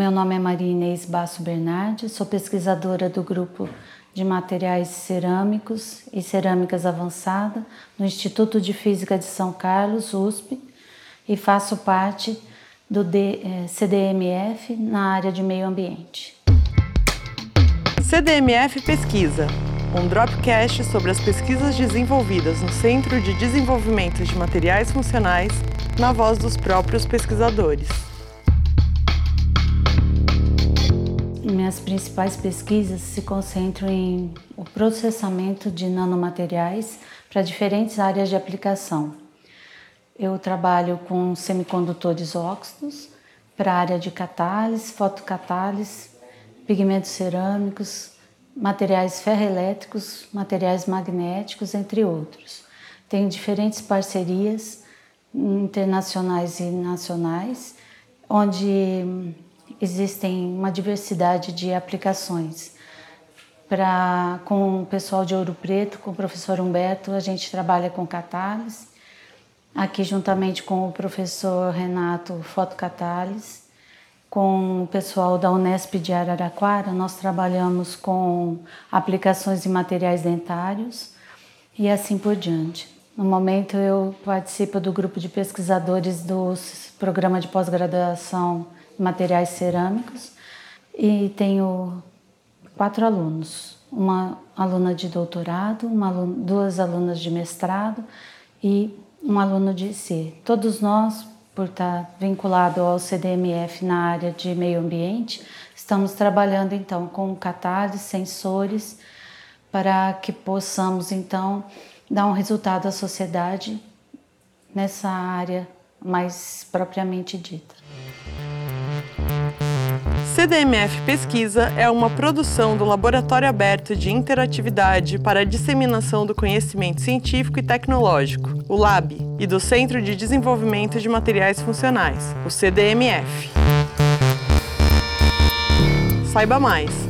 meu nome é Maria Inês Basso Bernardi, sou pesquisadora do grupo de materiais cerâmicos e cerâmicas avançada no Instituto de Física de São Carlos, USP, e faço parte do eh, CDMF na área de meio ambiente. CDMF Pesquisa, um dropcast sobre as pesquisas desenvolvidas no Centro de Desenvolvimento de Materiais Funcionais, na voz dos próprios pesquisadores. Minhas principais pesquisas se concentram em o processamento de nanomateriais para diferentes áreas de aplicação. Eu trabalho com semicondutores óxidos para a área de catálise, fotocatálise, pigmentos cerâmicos, materiais ferroelétricos, materiais magnéticos, entre outros. Tenho diferentes parcerias internacionais e nacionais, onde existem uma diversidade de aplicações. Pra, com o pessoal de Ouro Preto, com o professor Humberto, a gente trabalha com catálise. Aqui, juntamente com o professor Renato, fotocatálise com o pessoal da Unesp de Araraquara, nós trabalhamos com aplicações de materiais dentários e assim por diante. No momento, eu participo do grupo de pesquisadores do programa de pós-graduação em materiais cerâmicos e tenho quatro alunos: uma aluna de doutorado, uma duas alunas de mestrado e um aluno de C. Todos nós por estar vinculado ao CDMF na área de meio ambiente, estamos trabalhando então com catálises, sensores, para que possamos então dar um resultado à sociedade nessa área mais propriamente dita. CDMF Pesquisa é uma produção do Laboratório Aberto de Interatividade para a Disseminação do Conhecimento Científico e Tecnológico, o LAB, e do Centro de Desenvolvimento de Materiais Funcionais, o CDMF. Saiba mais.